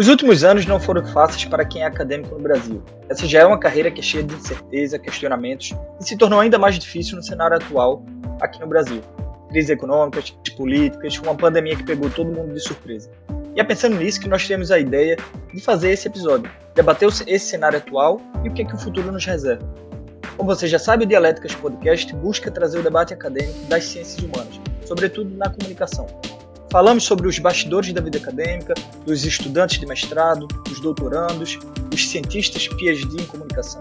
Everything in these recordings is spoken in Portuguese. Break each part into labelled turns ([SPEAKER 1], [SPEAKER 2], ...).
[SPEAKER 1] Os últimos anos não foram fáceis para quem é acadêmico no Brasil. Essa já é uma carreira que é cheia de incerteza, questionamentos e se tornou ainda mais difícil no cenário atual aqui no Brasil. Crise econômica, políticas, uma pandemia que pegou todo mundo de surpresa. E é pensando nisso que nós temos a ideia de fazer esse episódio, debater esse cenário atual e o que, é que o futuro nos reserva. Como você já sabe, o Dialéticas Podcast busca trazer o debate acadêmico das ciências humanas, sobretudo na comunicação. Falamos sobre os bastidores da vida acadêmica, dos estudantes de mestrado, dos doutorandos, dos cientistas PhD em comunicação.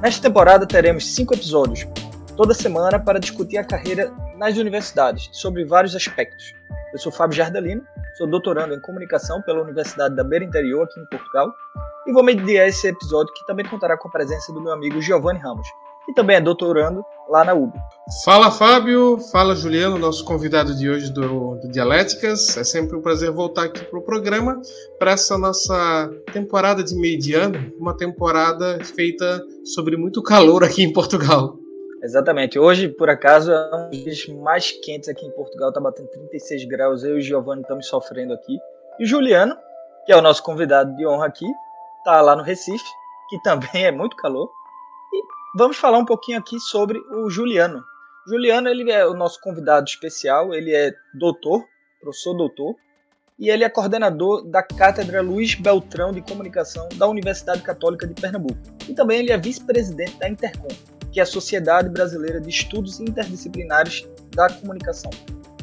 [SPEAKER 1] Nesta temporada teremos cinco episódios, toda semana, para discutir a carreira nas universidades, sobre vários aspectos. Eu sou Fábio Jardelino, sou doutorando em comunicação pela Universidade da Beira Interior, aqui em Portugal, e vou mediar esse episódio que também contará com a presença do meu amigo Giovanni Ramos, que também é doutorando lá na UB.
[SPEAKER 2] Fala Fábio, fala Juliano, nosso convidado de hoje do, do Dialéticas. É sempre um prazer voltar aqui para o programa, para essa nossa temporada de meio de ano, uma temporada feita sobre muito calor aqui em Portugal.
[SPEAKER 1] Exatamente. Hoje, por acaso, é um dos dias mais quentes aqui em Portugal, está batendo 36 graus. Eu e o Giovanni estamos sofrendo aqui. E o Juliano, que é o nosso convidado de honra aqui, está lá no Recife, que também é muito calor vamos falar um pouquinho aqui sobre o Juliano. Juliano ele é o nosso convidado especial, ele é doutor, professor doutor, e ele é coordenador da Cátedra Luiz Beltrão de Comunicação da Universidade Católica de Pernambuco. E também ele é vice-presidente da Intercom, que é a Sociedade Brasileira de Estudos Interdisciplinares da Comunicação.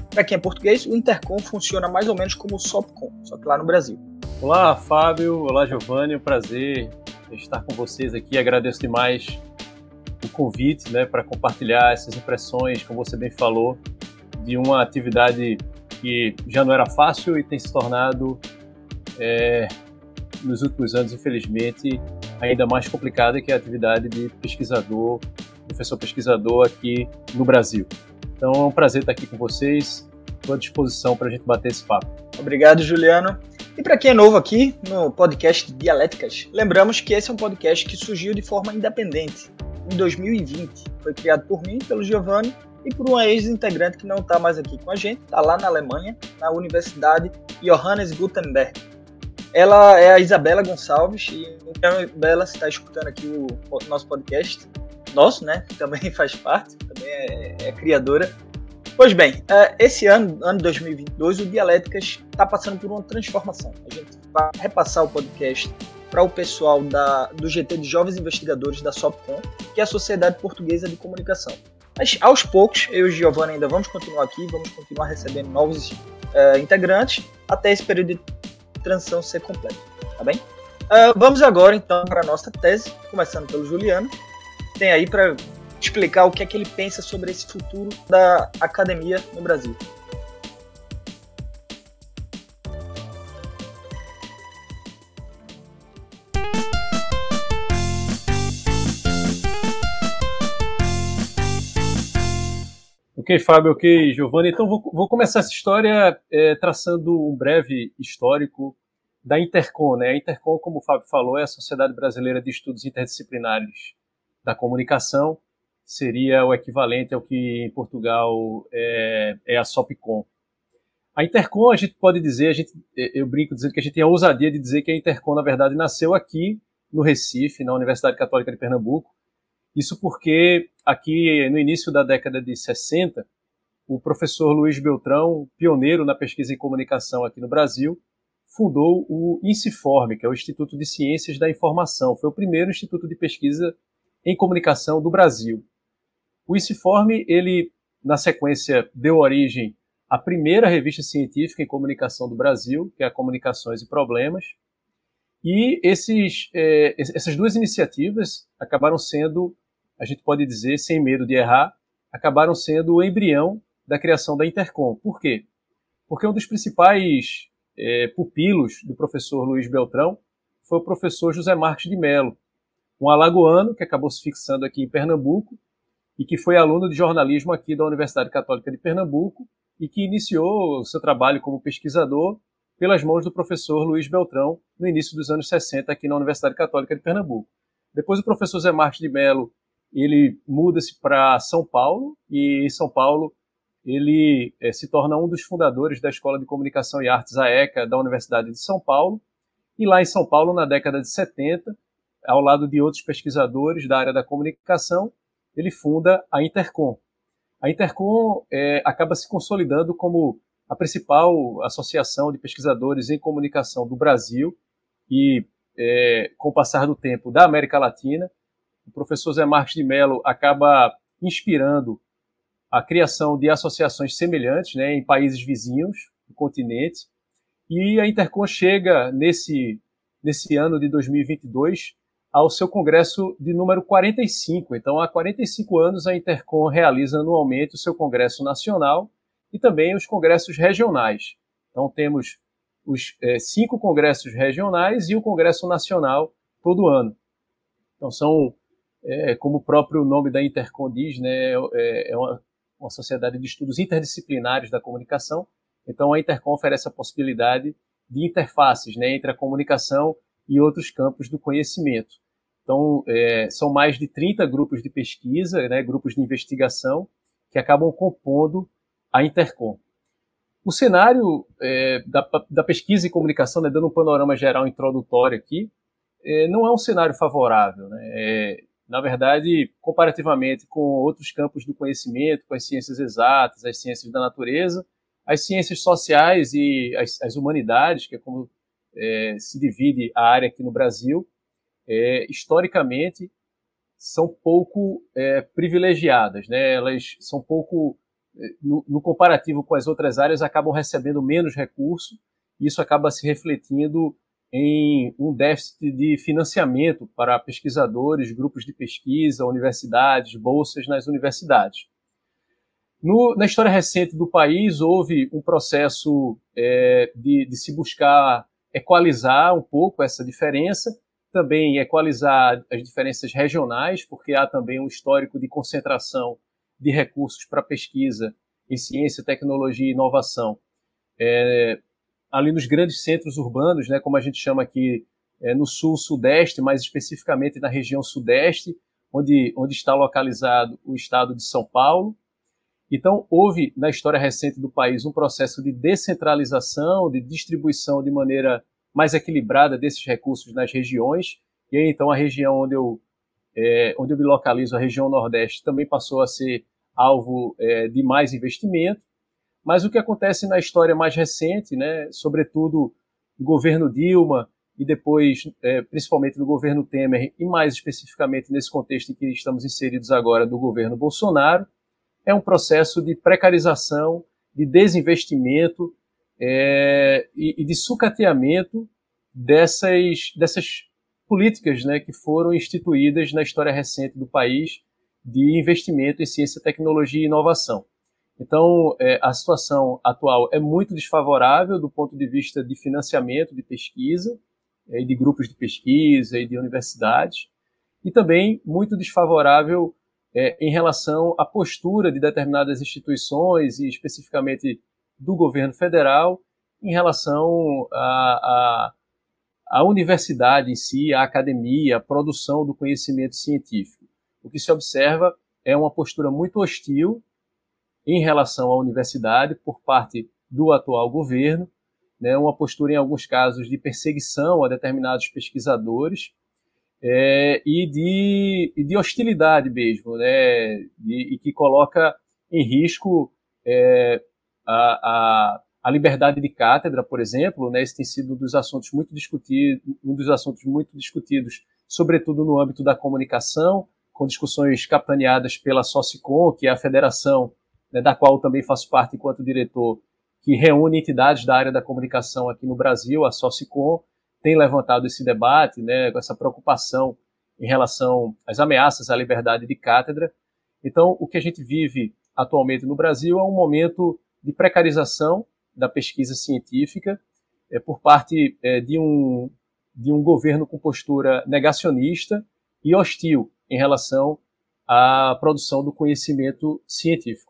[SPEAKER 1] Para quem é português, o Intercom funciona mais ou menos como o SOPCOM, só que lá no Brasil.
[SPEAKER 3] Olá, Fábio. Olá, Giovanni. Um prazer estar com vocês aqui. Agradeço demais o convite né, para compartilhar essas impressões, como você bem falou, de uma atividade que já não era fácil e tem se tornado, é, nos últimos anos, infelizmente, ainda mais complicada, que é a atividade de pesquisador, professor pesquisador aqui no Brasil. Então é um prazer estar aqui com vocês, estou à disposição para a gente bater esse papo.
[SPEAKER 1] Obrigado, Juliano. E para quem é novo aqui no podcast Dialéticas, lembramos que esse é um podcast que surgiu de forma independente em 2020. Foi criado por mim, pelo Giovanni e por uma ex-integrante que não está mais aqui com a gente, está lá na Alemanha, na Universidade Johannes Gutenberg. Ela é a Isabela Gonçalves e a Isabela está escutando aqui o, o, nosso podcast, nosso, né? Também faz parte, também é, é criadora. Pois bem, é, esse ano, ano 2022, o Dialéticas está passando por uma transformação. A gente vai repassar o podcast para o pessoal da, do GT de Jovens Investigadores da SOPCOM, que é a Sociedade Portuguesa de Comunicação. Mas aos poucos, eu e o ainda vamos continuar aqui, vamos continuar recebendo novos uh, integrantes até esse período de transição ser completo, tá bem? Uh, vamos agora então para a nossa tese, começando pelo Juliano. Tem aí para explicar o que é que ele pensa sobre esse futuro da academia no Brasil.
[SPEAKER 3] Ok, Fábio, ok, Giovanni. Então vou, vou começar essa história é, traçando um breve histórico da Intercom. Né? A Intercom, como o Fábio falou, é a Sociedade Brasileira de Estudos Interdisciplinares da Comunicação. Seria o equivalente ao que em Portugal é, é a SOPCOM. A Intercom, a gente pode dizer, a gente, eu brinco dizendo que a gente tem a ousadia de dizer que a Intercom, na verdade, nasceu aqui no Recife, na Universidade Católica de Pernambuco, isso porque aqui no início da década de 60, o professor Luiz Beltrão, pioneiro na pesquisa em comunicação aqui no Brasil, fundou o INSIFORM, que é o Instituto de Ciências da Informação. Foi o primeiro instituto de pesquisa em comunicação do Brasil. O INSIFORM, ele, na sequência, deu origem à primeira revista científica em comunicação do Brasil, que é a Comunicações e Problemas, e esses, é, essas duas iniciativas acabaram sendo, a gente pode dizer, sem medo de errar, acabaram sendo o embrião da criação da Intercom. Por quê? Porque um dos principais é, pupilos do professor Luiz Beltrão foi o professor José Marques de Mello, um alagoano que acabou se fixando aqui em Pernambuco e que foi aluno de jornalismo aqui da Universidade Católica de Pernambuco e que iniciou o seu trabalho como pesquisador pelas mãos do professor Luiz Beltrão no início dos anos 60 aqui na Universidade Católica de Pernambuco. Depois o professor Zé Marques de Mello, ele muda-se para São Paulo e em São Paulo ele é, se torna um dos fundadores da Escola de Comunicação e Artes AECA da Universidade de São Paulo E lá em São Paulo, na década de 70, ao lado de outros pesquisadores da área da comunicação, ele funda a Intercom. A Intercom é, acaba se consolidando como a principal associação de pesquisadores em comunicação do Brasil e, é, com o passar do tempo, da América Latina. O professor Zé Marques de Mello acaba inspirando a criação de associações semelhantes né, em países vizinhos do continente. E a Intercom chega nesse, nesse ano de 2022 ao seu congresso de número 45. Então, há 45 anos, a Intercom realiza anualmente o seu congresso nacional e também os congressos regionais. Então, temos os é, cinco congressos regionais e o Congresso Nacional todo ano. Então, são, é, como o próprio nome da Intercom diz, né, é, é uma, uma sociedade de estudos interdisciplinares da comunicação. Então, a Intercom oferece a possibilidade de interfaces né, entre a comunicação e outros campos do conhecimento. Então, é, são mais de 30 grupos de pesquisa, né, grupos de investigação, que acabam compondo a Intercom. O cenário é, da, da, pesquisa e comunicação, né, dando um panorama geral introdutório aqui, é, não é um cenário favorável. Né? Na verdade, comparativamente com outros campos do conhecimento, com as ciências exatas, as ciências da natureza, as ciências sociais e as, as humanidades, que é como é, se divide a área aqui no Brasil, é, historicamente são pouco é, privilegiadas, né? Elas são pouco, é, no, no, comparativo com as outras áreas, acabam recebendo menos recurso. E isso acaba se refletindo em um déficit de financiamento para pesquisadores, grupos de pesquisa, universidades, bolsas nas universidades. No, na história recente do país, houve um processo é, de, de, se buscar equalizar um pouco essa diferença, também equalizar as diferenças regionais, porque há também um histórico de concentração de recursos para pesquisa em ciência, tecnologia e inovação é, ali nos grandes centros urbanos, né, como a gente chama aqui é, no sul-sudeste, mais especificamente na região sudeste, onde, onde está localizado o estado de São Paulo. Então, houve na história recente do país um processo de descentralização, de distribuição de maneira mais equilibrada desses recursos nas regiões. E aí, então, a região onde eu, é, onde eu me localizo, a região Nordeste, também passou a ser alvo é, de mais investimento. Mas o que acontece na história mais recente, né, sobretudo no governo Dilma e depois, é, principalmente no governo Temer, e mais especificamente nesse contexto em que estamos inseridos agora do governo Bolsonaro, é um processo de precarização, de desinvestimento é, e, e, de sucateamento dessas, dessas políticas né, que foram instituídas na história recente do país de investimento em ciência, tecnologia e inovação. Então, é, a situação atual é muito desfavorável do ponto de vista de financiamento de pesquisa, é, de grupos de pesquisa e de universidades, e também muito desfavorável é, em relação à postura de determinadas instituições, e especificamente do governo federal, em relação à, à, universidade em si, à academia, à produção do conhecimento científico. O que se observa é uma postura muito hostil em relação à universidade por parte do atual governo, né, uma postura, em alguns casos, de perseguição a determinados pesquisadores é, e, de, de, hostilidade mesmo, né, e que coloca em risco é, a, a, a, liberdade de cátedra, por exemplo, né, esse tem sido um dos assuntos muito discutidos, um dos assuntos muito discutidos, sobretudo no âmbito da comunicação, com discussões capitaneadas pela Socicom, que é a federação né, da qual também faço parte enquanto diretor, que reúne entidades da área da comunicação aqui no Brasil, a Socicom, tem levantado esse debate, né, essa preocupação em relação às ameaças à liberdade de cátedra. Então, o que a gente vive atualmente no Brasil é um momento de precarização da pesquisa científica é, por parte é, de, um, de um governo com postura negacionista e hostil em relação à produção do conhecimento científico.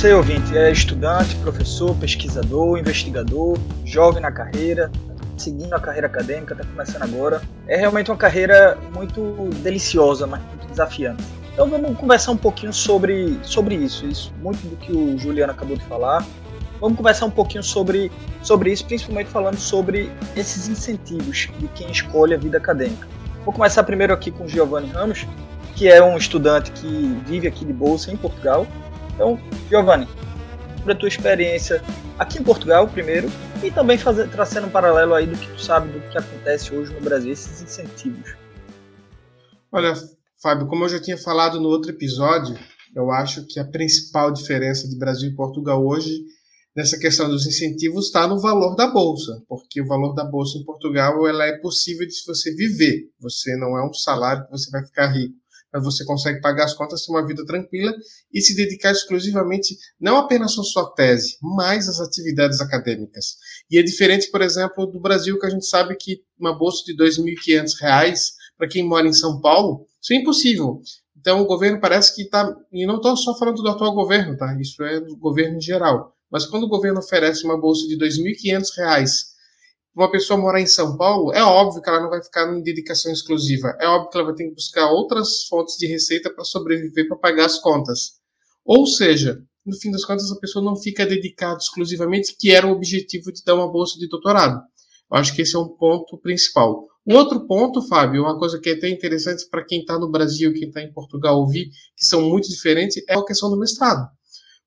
[SPEAKER 1] Você, ouvinte, é estudante, professor, pesquisador, investigador, jovem na carreira, seguindo a carreira acadêmica, está começando agora. É realmente uma carreira muito deliciosa, mas muito desafiante. Então vamos conversar um pouquinho sobre, sobre isso, isso, muito do que o Juliano acabou de falar. Vamos conversar um pouquinho sobre, sobre isso, principalmente falando sobre esses incentivos de quem escolhe a vida acadêmica. Vou começar primeiro aqui com o Giovanni Ramos, que é um estudante que vive aqui de bolsa em Portugal. Então, Giovanni, sobre a tua experiência aqui em Portugal, primeiro, e também fazer, traçando um paralelo aí do que tu sabe do que acontece hoje no Brasil, esses incentivos.
[SPEAKER 2] Olha, Fábio, como eu já tinha falado no outro episódio, eu acho que a principal diferença de Brasil e Portugal hoje nessa questão dos incentivos está no valor da bolsa, porque o valor da bolsa em Portugal ela é possível de você viver. Você não é um salário que você vai ficar rico, mas você consegue pagar as contas, ter uma vida tranquila e se dedicar exclusivamente não apenas à sua tese, mas às atividades acadêmicas. E é diferente, por exemplo, do Brasil, que a gente sabe que uma bolsa de R$ 2.500 para quem mora em São Paulo, isso é impossível. Então o governo parece que está, e não estou só falando do atual governo, tá? Isso é do governo em geral mas quando o governo oferece uma bolsa de R$ 2.500 para uma pessoa morar em São Paulo, é óbvio que ela não vai ficar em dedicação exclusiva. É óbvio que ela vai ter que buscar outras fontes de receita para sobreviver, para pagar as contas. Ou seja, no fim das contas, a pessoa não fica dedicada exclusivamente, que era o objetivo de dar uma bolsa de doutorado. Eu acho que esse é um ponto principal. O outro ponto, Fábio, uma coisa que é até interessante para quem está no Brasil, quem está em Portugal ouvir, que são muito diferentes, é a questão do mestrado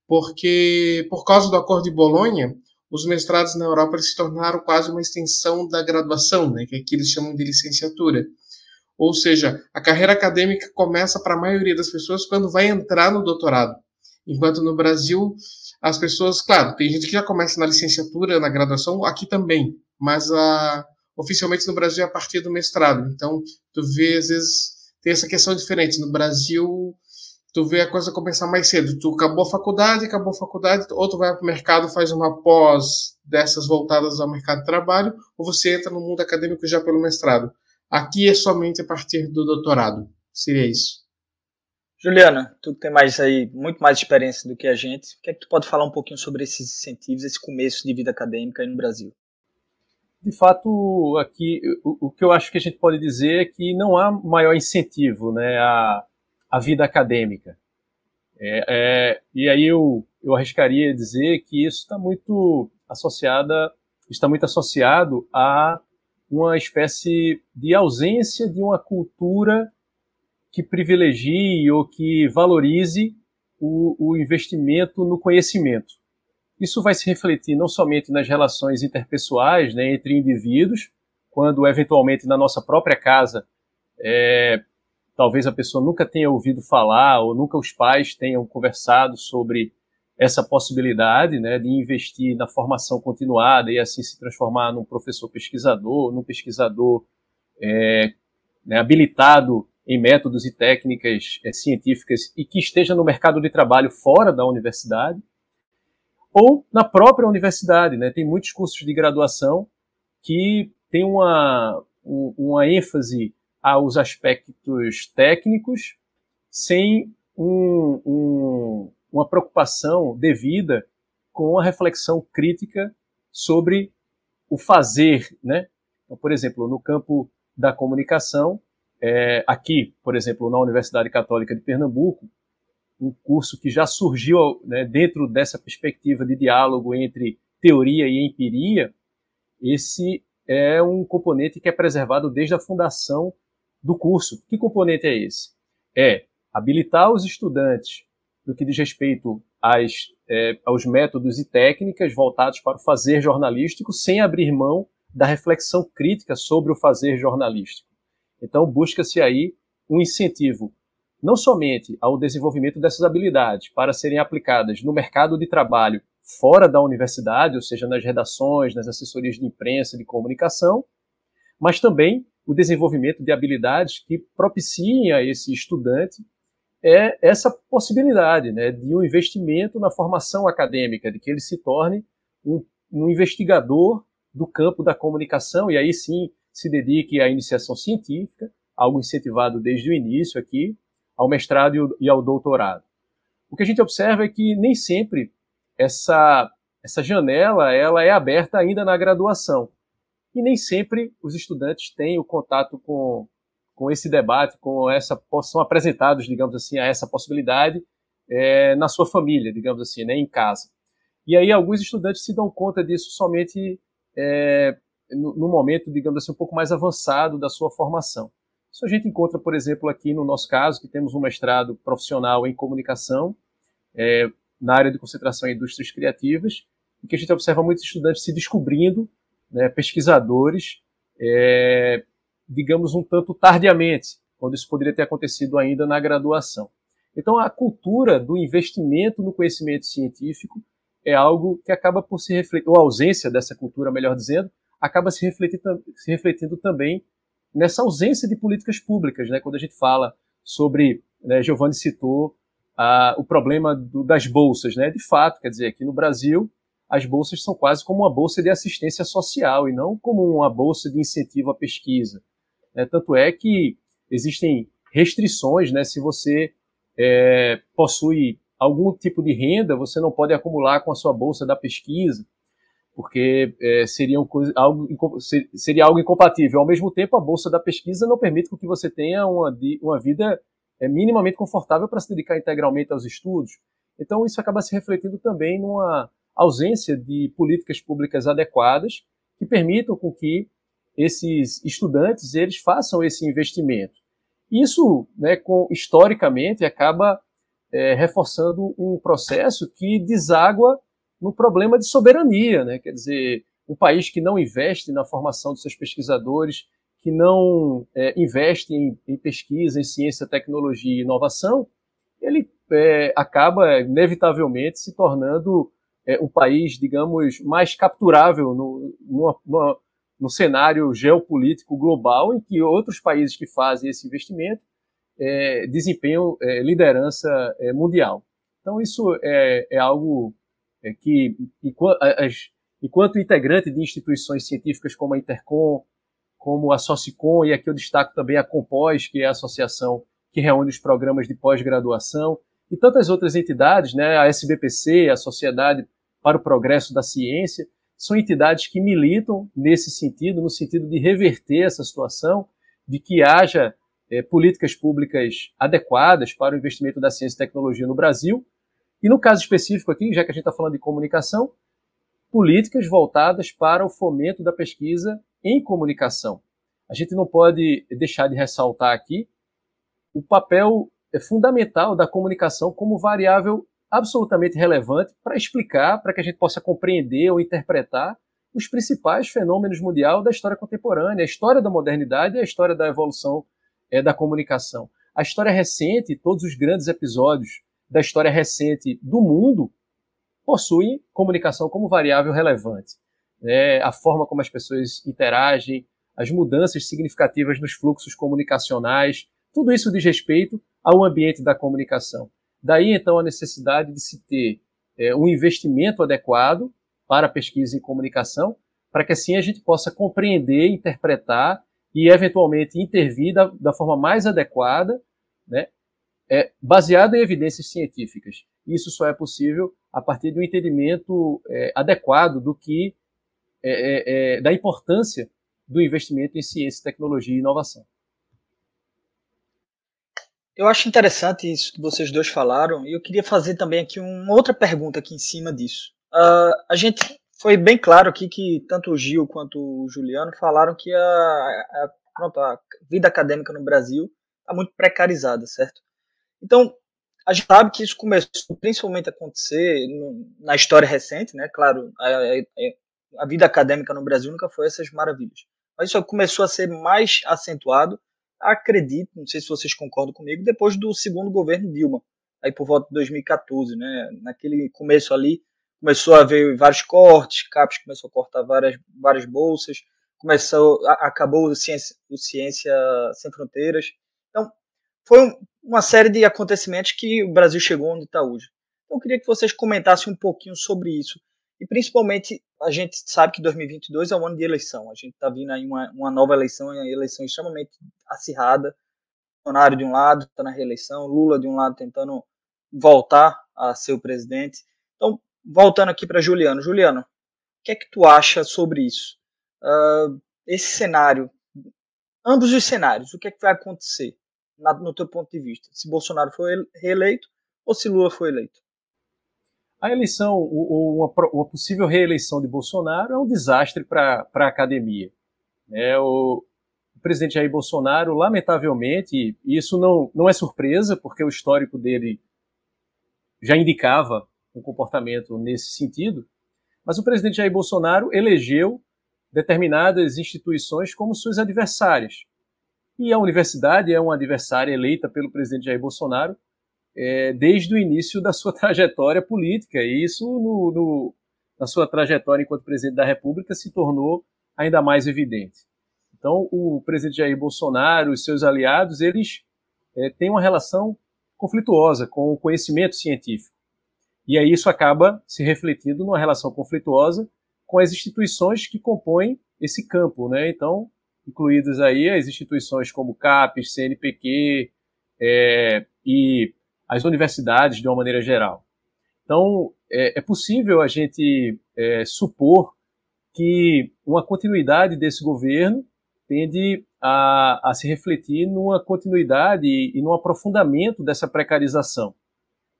[SPEAKER 2] porque por causa do Acordo de Bolonha, os mestrados na Europa se tornaram quase uma extensão da graduação, né, que aqui eles chamam de licenciatura. Ou seja, a carreira acadêmica começa para a maioria das pessoas quando vai entrar no doutorado. Enquanto no Brasil, as pessoas, claro, tem gente que já começa na licenciatura, na graduação, aqui também, mas a, oficialmente no Brasil é a partir do mestrado. Então, tu vê, às vezes, tem essa questão diferente. No Brasil, tu vê a coisa começar mais cedo. Tu acabou a faculdade, acabou a faculdade, ou tu vai para o mercado, faz uma pós dessas voltadas ao mercado de trabalho, ou você entra no mundo acadêmico já pelo mestrado. Aqui é somente a partir do doutorado. Seria isso.
[SPEAKER 1] Juliana, tu tem mais aí, muito mais experiência do que a gente. O que é que tu pode falar um pouquinho sobre esses incentivos, esse começo de vida acadêmica aí no Brasil?
[SPEAKER 3] De fato, aqui, o, o que eu acho que a gente pode dizer é que não há maior incentivo né, a, a vida acadêmica. É, é, e aí eu, eu arriscaria dizer que isso está muito associada, está muito associado a uma espécie de ausência de uma cultura que privilegie ou que valorize o, o investimento no conhecimento. Isso vai se refletir não somente nas relações interpessoais né, entre indivíduos, quando eventualmente na nossa própria casa é, talvez a pessoa nunca tenha ouvido falar ou nunca os pais tenham conversado sobre essa possibilidade né, de investir na formação continuada e assim se transformar num professor pesquisador, num pesquisador é, né, habilitado em métodos e técnicas é, científicas e que esteja no mercado de trabalho fora da universidade ou na própria universidade. Né? Tem muitos cursos de graduação que têm uma, uma ênfase aos aspectos técnicos sem um, um, uma preocupação devida com a reflexão crítica sobre o fazer, né? Então, por exemplo, no campo da comunicação, é, aqui, por exemplo, na Universidade Católica de Pernambuco, um curso que já surgiu né, dentro dessa perspectiva de diálogo entre teoria e empiria, esse é um componente que é preservado desde a fundação do curso. Que componente é esse? É habilitar os estudantes no que diz respeito às, é, aos métodos e técnicas voltados para o fazer jornalístico, sem abrir mão da reflexão crítica sobre o fazer jornalístico. Então, busca-se aí um incentivo não somente ao desenvolvimento dessas habilidades para serem aplicadas no mercado de trabalho fora da universidade, ou seja, nas redações, nas assessorias de imprensa, de comunicação, mas também o desenvolvimento de habilidades que propiciem a esse estudante é essa possibilidade né, de um investimento na formação acadêmica, de que ele se torne um, um investigador do campo da comunicação e aí sim se dedique à iniciação científica, algo incentivado desde o início aqui, ao mestrado e ao doutorado. O que a gente observa é que nem sempre essa, essa janela ela é aberta ainda na graduação e nem sempre os estudantes têm o contato com, com esse debate, com essa são apresentados, digamos assim, a essa possibilidade é, na sua família, digamos assim, né, em casa. E aí alguns estudantes se dão conta disso somente é, no, no, momento, digamos assim, um pouco mais avançado da sua formação. Isso a gente encontra, por exemplo, aqui no nosso caso, que temos um mestrado profissional em comunicação, é, na área de concentração em indústrias criativas, e que a gente observa muitos estudantes se descobrindo, né, pesquisadores, é, digamos, um tanto tardiamente, quando isso poderia ter acontecido ainda na graduação. Então, a cultura do investimento no conhecimento científico é algo que acaba por se refletir, ou a ausência dessa cultura, melhor dizendo, acaba se refletindo, se refletindo também nessa ausência de políticas públicas, né? Quando a gente fala sobre, né, Giovanni citou ah, o problema do, das bolsas, né? De fato, quer dizer, aqui no Brasil as bolsas são quase como uma bolsa de assistência social e não como uma bolsa de incentivo à pesquisa. Né? Tanto é que existem restrições, né? Se você é, possui algum tipo de renda, você não pode acumular com a sua bolsa da pesquisa, porque é, seria, um algo, seria algo incompatível. Ao mesmo tempo, a bolsa da pesquisa não permite que você tenha uma, uma vida é, minimamente confortável para se dedicar integralmente aos estudos. Então, isso acaba se refletindo também numa ausência de políticas públicas adequadas que permitam com que esses estudantes eles façam esse investimento. Isso, né, com, historicamente, acaba é, reforçando um processo que deságua no problema de soberania, né? Quer dizer, um país que não investe na formação dos seus pesquisadores, que não é, investe em, em, pesquisa, em ciência, tecnologia e inovação, ele é, acaba inevitavelmente se tornando é, um país, digamos, mais capturável no, numa, numa, no cenário geopolítico global, em que outros países que fazem esse investimento é, desempenham é, liderança é, mundial. Então, isso é, é algo é, que, enquanto integrante de instituições científicas como a Intercom, como a Socicom, e aqui eu destaco também a Compós, que é a associação que reúne os programas de pós-graduação, e tantas outras entidades, né, a SBPC, a Sociedade para o Progresso da Ciência, são entidades que militam nesse sentido, no sentido de reverter essa situação, de que haja é, políticas públicas adequadas para o investimento da ciência e tecnologia no Brasil. E no caso específico aqui, já que a gente está falando de comunicação, políticas voltadas para o fomento da pesquisa em comunicação. A gente não pode deixar de ressaltar aqui o papel é, fundamental da comunicação como variável absolutamente relevante para explicar, para que a gente possa compreender ou interpretar os principais fenômenos mundiais da história contemporânea, a história da modernidade e a história da evolução é, da comunicação. A história recente, todos os grandes episódios da história recente do mundo possuem comunicação como variável relevante. É, a forma como as pessoas interagem, as mudanças significativas nos fluxos comunicacionais, tudo isso diz respeito ao ambiente da comunicação. Daí, então, a necessidade de se ter é, um investimento adequado para pesquisa em comunicação, para que assim a gente possa compreender, interpretar e eventualmente intervir da, da forma mais adequada, né, é, baseado em evidências científicas. Isso só é possível a partir do entendimento é, adequado do que é, é, é da importância do investimento em ciência, tecnologia e inovação.
[SPEAKER 1] Eu acho interessante isso que vocês dois falaram e eu queria fazer também aqui uma outra pergunta aqui em cima disso. Uh, a gente foi bem claro aqui que tanto o Gil quanto o Juliano falaram que a, a, pronto, a vida acadêmica no Brasil está muito precarizada, certo? Então, a gente sabe que isso começou principalmente a acontecer no, na história recente, né? Claro, a, a, vida acadêmica no Brasil nunca foi essas maravilhas. Mas isso começou a ser mais acentuado, acredito, não sei se vocês concordam comigo, depois do segundo governo Dilma, aí por volta de 2014, né? Naquele começo ali, começou a haver vários cortes, CAPES começou a cortar várias, várias bolsas, começou, acabou o Ciência, o Ciência Sem Fronteiras. Então, foi um, uma série de acontecimentos que o Brasil chegou onde está hoje. Então, eu queria que vocês comentassem um pouquinho sobre isso. E principalmente, a gente sabe que 2022 é um ano de eleição. A gente está vindo aí uma, uma nova eleição, uma eleição extremamente acirrada. Bolsonaro de um lado está na reeleição, Lula de um lado tentando voltar a ser o presidente. Então, voltando aqui para Juliano. Juliano, o que é que tu acha sobre isso? Uh, esse cenário ambos os cenários, o que é que vai acontecer na, no teu ponto de vista? Se Bolsonaro for reeleito ou se Lula for eleito?
[SPEAKER 3] A eleição, uma, uma possível reeleição de Bolsonaro é um desastre para a academia. É, o, o presidente Jair Bolsonaro, lamentavelmente, e isso não, não é surpresa, porque o histórico dele já indicava um comportamento nesse sentido, mas o presidente Jair Bolsonaro elegeu determinadas instituições como suas adversárias. E a universidade é uma adversária eleita pelo presidente Jair Bolsonaro é, desde o início da sua trajetória política. E isso, no, no, na sua trajetória enquanto presidente da República, se tornou ainda mais evidente. Então, o presidente Jair Bolsonaro e seus aliados, eles é, têm uma relação conflituosa com o conhecimento científico. E aí isso acaba se refletindo numa relação conflituosa com as instituições que compõem esse campo, né? Então, incluídas aí as instituições como CAPES, CNPq é, e as universidades de uma maneira geral. Então, é, é possível a gente é, supor que uma continuidade desse governo tende a, a se refletir numa continuidade e, e num aprofundamento dessa precarização,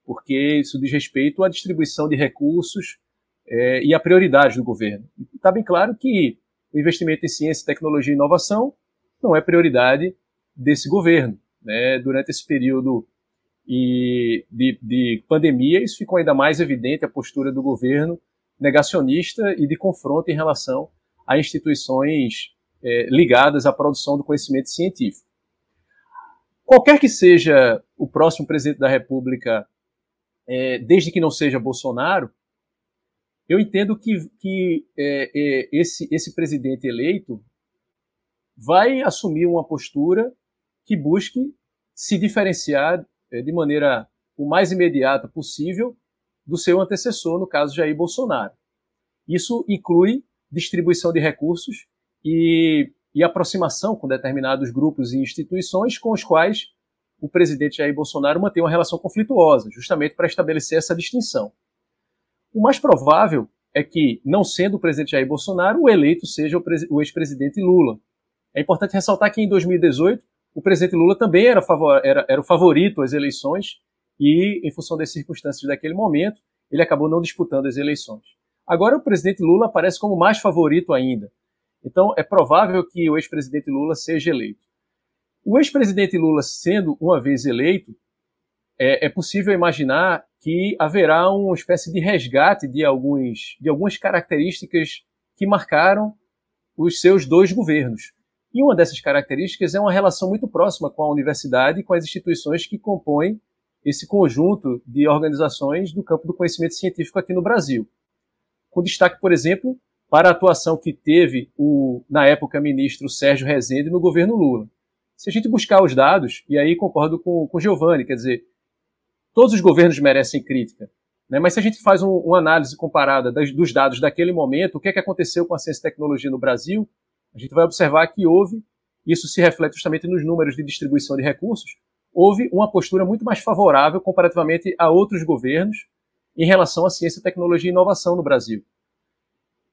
[SPEAKER 3] porque isso diz respeito à distribuição de recursos é, e à prioridade do governo. Está bem claro que o investimento em ciência, tecnologia e inovação não é prioridade desse governo. Né? Durante esse período e de, de pandemia, isso ficou ainda mais evidente a postura do governo negacionista e de confronto em relação a instituições é, ligadas à produção do conhecimento científico. Qualquer que seja o próximo presidente da República, é, desde que não seja Bolsonaro, eu entendo que, que é, esse, esse presidente eleito vai assumir uma postura que busque se diferenciar de maneira o mais imediata possível do seu antecessor, no caso Jair Bolsonaro. Isso inclui distribuição de recursos e, e aproximação com determinados grupos e instituições com os quais o presidente Jair Bolsonaro mantém uma relação conflituosa, justamente para estabelecer essa distinção. O mais provável é que, não sendo o presidente Jair Bolsonaro, o eleito seja o, ex-presidente Lula. É importante ressaltar que em 2018 o presidente Lula também era, era, era o favorito às eleições e, em função das circunstâncias daquele momento, ele acabou não disputando as eleições. Agora o presidente Lula aparece como mais favorito ainda. Então é provável que o ex-presidente Lula seja eleito. O ex-presidente Lula sendo uma vez eleito, é, é, possível imaginar que haverá uma espécie de resgate de, alguns, de algumas características que marcaram os seus dois governos. E uma dessas características é uma relação muito próxima com a universidade e com as instituições que compõem esse conjunto de organizações do campo do conhecimento científico aqui no Brasil. Com destaque, por exemplo, para a atuação que teve o, na época, ministro Sérgio Rezende no governo Lula. Se a gente buscar os dados, e aí concordo com, com Giovanni, quer dizer, todos os governos merecem crítica, né? mas se a gente faz um, uma análise comparada das, dos dados daquele momento, o que, é que aconteceu com a ciência e tecnologia no Brasil, a gente vai observar que houve, isso se reflete justamente nos números de distribuição de recursos, houve uma postura muito mais favorável comparativamente a outros governos em relação à ciência, tecnologia e inovação no Brasil.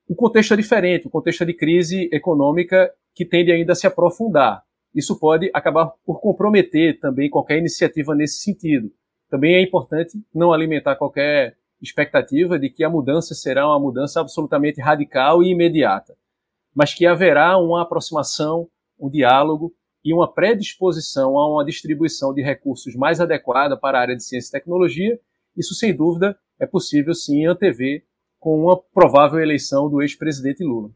[SPEAKER 3] O contexto é diferente, o contexto é de crise econômica que tende ainda a se aprofundar. Isso pode acabar por comprometer também qualquer iniciativa nesse sentido. Também é importante não alimentar qualquer expectativa de que a mudança será uma mudança absolutamente radical e imediata mas que haverá uma aproximação, um diálogo e uma predisposição a uma distribuição de recursos mais adequada para a área de ciência e tecnologia. Isso, sem dúvida, é possível sim antever com uma provável eleição do ex-presidente Lula.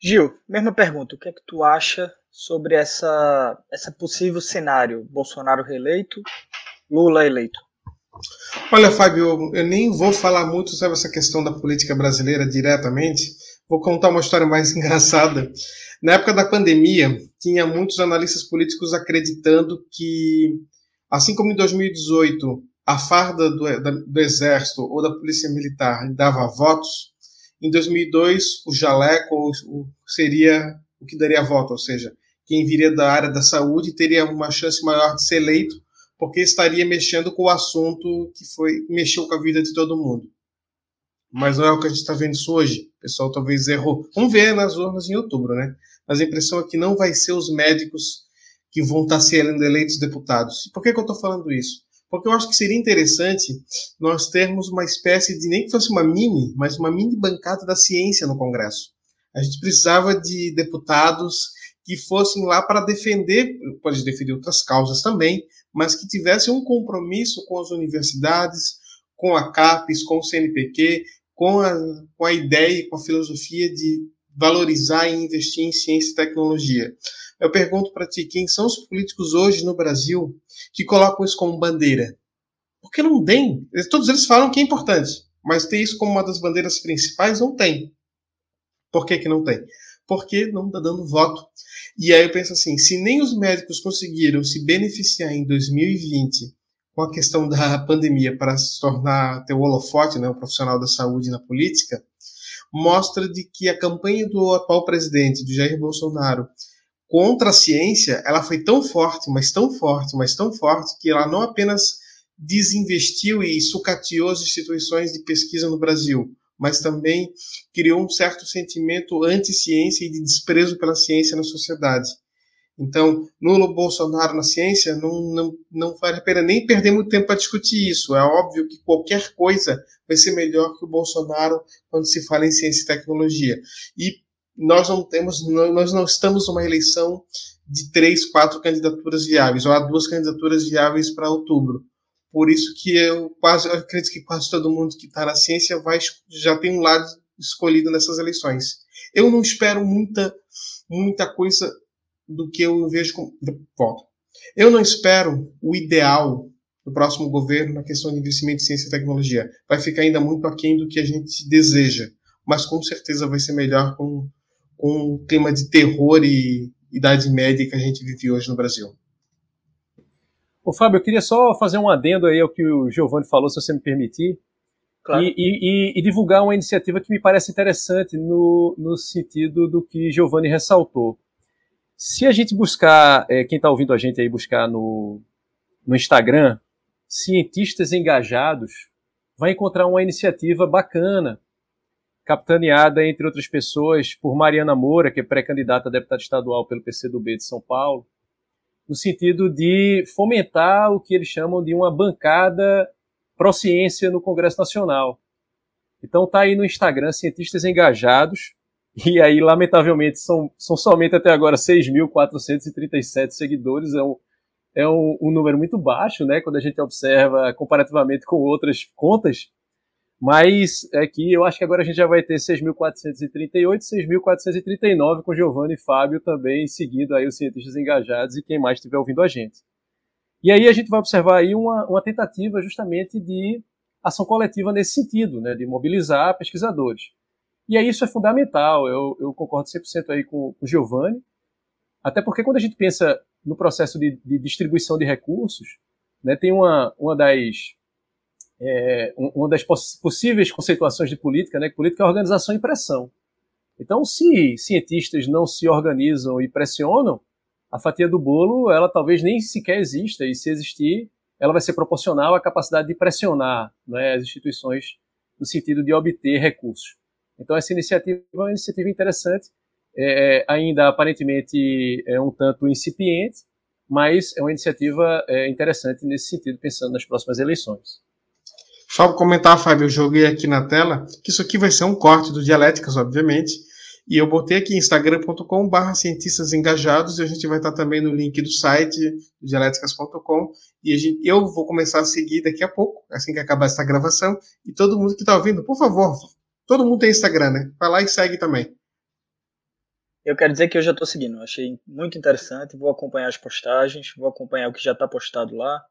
[SPEAKER 1] Gil, mesma pergunta. O que é que tu acha sobre essa, essa possível cenário? Bolsonaro reeleito, Lula eleito?
[SPEAKER 2] Olha, Fábio, eu nem vou falar muito sobre essa questão da política brasileira diretamente, Vou contar uma história mais engraçada. Na época da pandemia, tinha muitos analistas políticos acreditando que, assim como em 2018 a farda do, do exército ou da polícia militar dava votos, em 2002 o jaleco seria o que daria voto, ou seja, quem viria da área da saúde teria uma chance maior de ser eleito, porque estaria mexendo com o assunto que foi mexeu com a vida de todo mundo mas não é o que a gente está vendo isso hoje. O pessoal talvez errou. Vamos ver nas urnas em outubro, né? mas a impressão é que não vai ser os médicos que vão estar sendo eleitos deputados. Por que, que eu estou falando isso? Porque eu acho que seria interessante nós termos uma espécie de, nem que fosse uma mini, mas uma mini bancada da ciência no Congresso. A gente precisava de deputados que fossem lá para defender, pode defender outras causas também, mas que tivessem um compromisso com as universidades, com a CAPES, com o CNPq, com a, com a ideia e com a filosofia de valorizar e investir em ciência e tecnologia. Eu pergunto para ti, quem são os políticos hoje no Brasil que colocam isso como bandeira? Porque não tem. Todos eles falam que é importante, mas ter isso como uma das bandeiras principais não tem. Por que, que não tem? Porque não está dando voto. E aí eu penso assim, se nem os médicos conseguiram se beneficiar em 2020 com a questão da pandemia para se tornar ter o holofote, né, o profissional da saúde na política, mostra de que a campanha do atual presidente, do Jair Bolsonaro, contra a ciência, ela foi tão forte, mas tão forte, mas tão forte, que ela não apenas desinvestiu e sucateou as instituições de pesquisa no Brasil, mas também criou um certo sentimento anti-ciência e de desprezo pela ciência na sociedade. Então, Lula Bolsonaro na ciência, não, não, não vale a pena nem perder muito tempo para discutir isso. É óbvio que qualquer coisa vai ser melhor que o Bolsonaro quando se fala em ciência e tecnologia. E nós não temos, nós não estamos numa eleição de três, quatro candidaturas viáveis, ou há duas candidaturas viáveis para outubro. Por isso que eu quase eu acredito que quase todo mundo que está na ciência vai já tem um lado escolhido nessas eleições. Eu não espero muita muita coisa do que eu vejo como. Volto. Eu não espero o ideal do próximo governo na questão de investimento em ciência e tecnologia. Vai ficar ainda muito aquém do que a gente deseja, mas com certeza vai ser melhor com, com o clima de terror e idade média que a gente vive hoje no Brasil.
[SPEAKER 3] Ô, Fábio, eu queria só fazer um adendo aí ao que o Giovanni falou, se você me permitir. Claro. E, e, e, divulgar uma iniciativa que me parece interessante no, no sentido do que Giovanni ressaltou. Se a gente buscar, é, quem está ouvindo a gente aí buscar no, no Instagram, cientistas engajados, vai encontrar uma iniciativa bacana, capitaneada, entre outras pessoas, por Mariana Moura, que é pré-candidata a deputada estadual pelo PCdoB de São Paulo, no sentido de fomentar o que eles chamam de uma bancada pró-ciência no Congresso Nacional. Então tá aí no Instagram, cientistas engajados, e aí, lamentavelmente, são, são somente até agora 6.437 seguidores. É, um, é um, um, número muito baixo, né? Quando a gente observa comparativamente com outras contas. Mas é que eu acho que agora a gente já vai ter 6.438, 6.439 com Giovanni e Fábio também seguindo aí os cientistas engajados e quem mais estiver ouvindo a gente. E aí a gente vai observar aí uma, uma tentativa justamente de ação coletiva nesse sentido, né? De mobilizar pesquisadores. E aí isso é fundamental, eu, eu concordo 100% aí com, com o Giovanni, até porque quando a gente pensa no processo de, de distribuição de recursos, né, tem uma, uma das é, uma das possíveis conceituações de política, né, que política é organização e pressão. Então, se cientistas não se organizam e pressionam, a fatia do bolo, ela talvez nem sequer exista, e se existir, ela vai ser proporcional à capacidade de pressionar né, as instituições no sentido de obter recursos. Então, essa iniciativa é uma iniciativa interessante, é, é, ainda aparentemente é um tanto incipiente, mas é uma iniciativa é, interessante nesse sentido, pensando nas próximas eleições.
[SPEAKER 2] Só comentar, Fábio, eu joguei aqui na tela que isso aqui vai ser um corte do Dialéticas, obviamente, e eu botei aqui instagram.com.br cientistas engajados e a gente vai estar também no link do site dialéticas.com e gente, eu vou começar a seguir daqui a pouco, assim que acabar essa gravação, e todo mundo que está ouvindo, por favor, Todo mundo tem Instagram, né? Vai lá e segue também.
[SPEAKER 1] Eu quero dizer que eu já estou seguindo. Achei muito interessante. Vou acompanhar as postagens, vou acompanhar o que já está postado lá.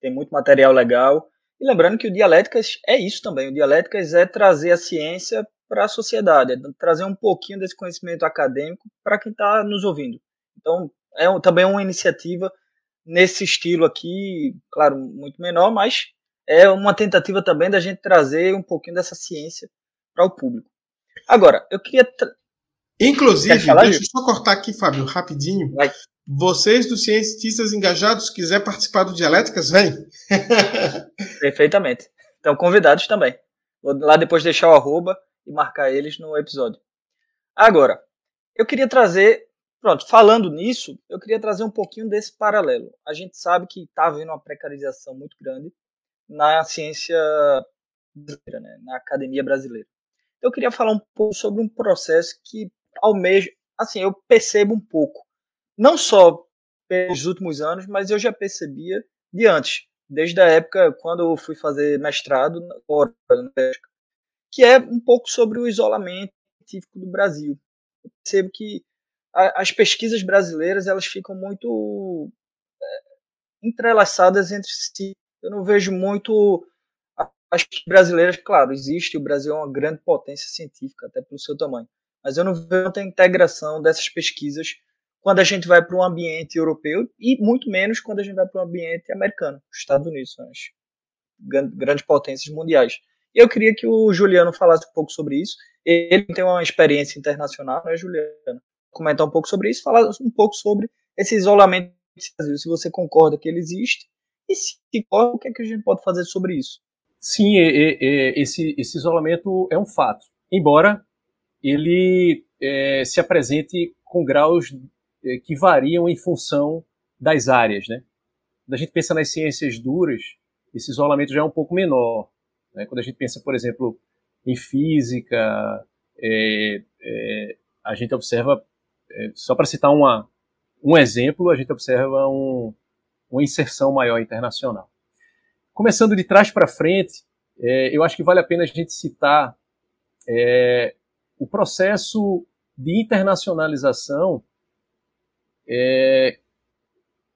[SPEAKER 1] Tem muito material legal. E lembrando que o Dialéticas é isso também. O Dialéticas é trazer a ciência para a sociedade, é trazer um pouquinho desse conhecimento acadêmico para quem está nos ouvindo. Então, é também uma iniciativa nesse estilo aqui, claro, muito menor, mas é uma tentativa também da gente trazer um pouquinho dessa ciência para o público. Agora, eu queria.
[SPEAKER 2] Inclusive, falar, deixa eu só cortar aqui, Fábio, rapidinho. Vai. Vocês dos cientistas engajados, quiser participar do Dialéticas, vem.
[SPEAKER 1] Perfeitamente. Então, convidados também. Vou lá depois deixar o arroba e marcar eles no episódio. Agora, eu queria trazer Pronto, falando nisso, eu queria trazer um pouquinho desse paralelo. A gente sabe que está havendo uma precarização muito grande na ciência brasileira, né, na academia brasileira. Eu queria falar um pouco sobre um processo que, ao mesmo, assim, eu percebo um pouco, não só pelos últimos anos, mas eu já percebia de antes, desde a época quando eu fui fazer mestrado na que é um pouco sobre o isolamento científico do Brasil. Eu percebo que as pesquisas brasileiras elas ficam muito é, entrelaçadas entre si. Eu não vejo muito as brasileiras, claro, existe, o Brasil é uma grande potência científica, até pelo seu tamanho, mas eu não vejo muita integração dessas pesquisas quando a gente vai para um ambiente europeu e muito menos quando a gente vai para um ambiente americano, os Estados Unidos, são as grandes potências mundiais. Eu queria que o Juliano falasse um pouco sobre isso. Ele tem uma experiência internacional, não é, Juliano? Comentar um pouco sobre isso, falar um pouco sobre esse isolamento do Brasil, se você concorda que ele existe e se concorda, o que, é que a gente pode fazer sobre isso?
[SPEAKER 3] Sim, é, é, esse, esse isolamento é um fato, embora ele é, se apresente com graus é, que variam em função das áreas. Né? Quando a gente pensa nas ciências duras, esse isolamento já é um pouco menor. Né? Quando a gente pensa, por exemplo, em física, é, é, a gente observa, só para citar uma, um exemplo, a gente observa um, uma inserção maior internacional. Começando de trás para frente, é, eu acho que vale a pena a gente citar é, o processo de internacionalização é,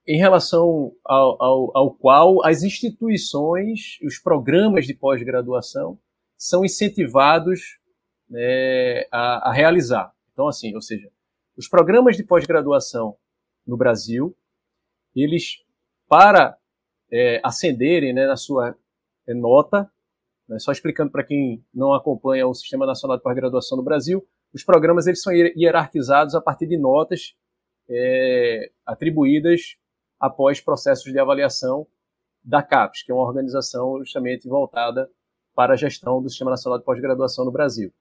[SPEAKER 3] em relação ao, ao, ao, qual as instituições, os programas de pós-graduação são incentivados né, a, a, realizar. Então, assim, ou seja, os programas de pós-graduação no Brasil, eles, para é, né, na sua é, nota. Né, só explicando para quem não acompanha o Sistema Nacional de Pós-Graduação no Brasil, os programas eles são hierarquizados a partir de notas é, atribuídas após processos de avaliação da CAPES, que é uma organização justamente voltada para a gestão do Sistema Nacional de Pós-Graduação no Brasil.